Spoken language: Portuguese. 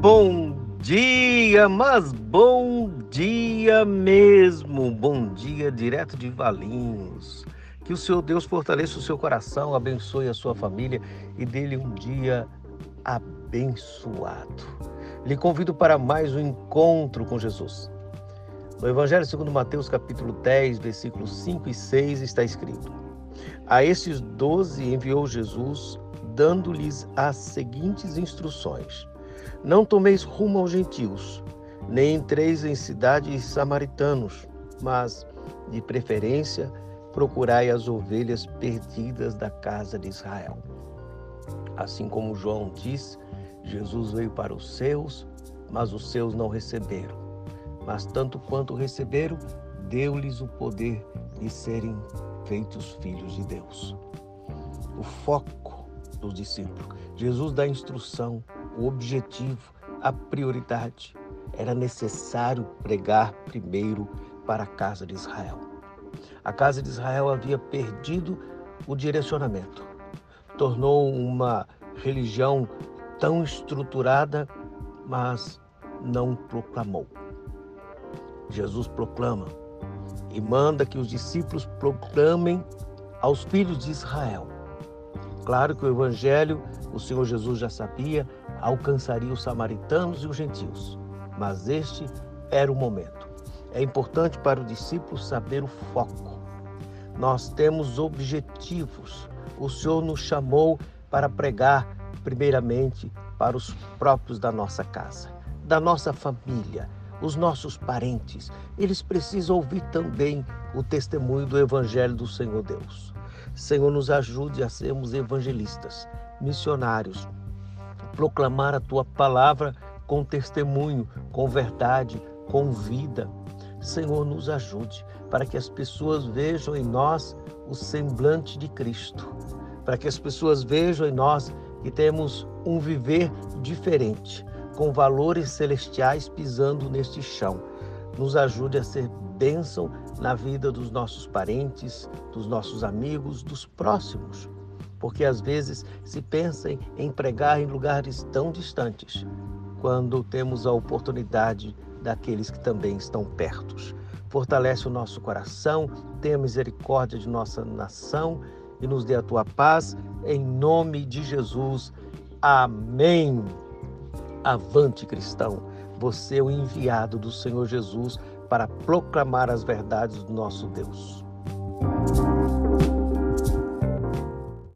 Bom dia, mas bom dia mesmo. Bom dia direto de Valinhos. Que o Senhor Deus fortaleça o seu coração, abençoe a sua família e dê-lhe um dia abençoado. Lhe convido para mais um encontro com Jesus. No Evangelho segundo Mateus, capítulo 10, versículos 5 e 6, está escrito: A estes doze enviou Jesus, dando-lhes as seguintes instruções: Não tomeis rumo aos gentios, nem entreis em cidades samaritanos, mas, de preferência, procurai as ovelhas perdidas da casa de Israel. Assim como João disse, Jesus veio para os seus, mas os seus não receberam mas tanto quanto receberam, deu-lhes o poder de serem feitos filhos de Deus. O foco dos discípulos. Jesus dá instrução, o objetivo, a prioridade. Era necessário pregar primeiro para a casa de Israel. A casa de Israel havia perdido o direcionamento, tornou uma religião tão estruturada, mas não proclamou. Jesus proclama e manda que os discípulos proclamem aos filhos de Israel. Claro que o evangelho, o Senhor Jesus já sabia, alcançaria os samaritanos e os gentios, mas este era o momento. É importante para o discípulo saber o foco. Nós temos objetivos. O Senhor nos chamou para pregar, primeiramente, para os próprios da nossa casa, da nossa família, os nossos parentes, eles precisam ouvir também o testemunho do Evangelho do Senhor Deus. Senhor, nos ajude a sermos evangelistas, missionários, proclamar a tua palavra com testemunho, com verdade, com vida. Senhor, nos ajude para que as pessoas vejam em nós o semblante de Cristo, para que as pessoas vejam em nós que temos um viver diferente, com valores celestiais pisando neste chão. Nos ajude a ser bênção na vida dos nossos parentes, dos nossos amigos, dos próximos. Porque às vezes se pensa em pregar em lugares tão distantes, quando temos a oportunidade daqueles que também estão perto. Fortalece o nosso coração, tenha misericórdia de nossa nação e nos dê a tua paz, em nome de Jesus. Amém. Avante, cristão! Você é o enviado do Senhor Jesus para proclamar as verdades do nosso Deus.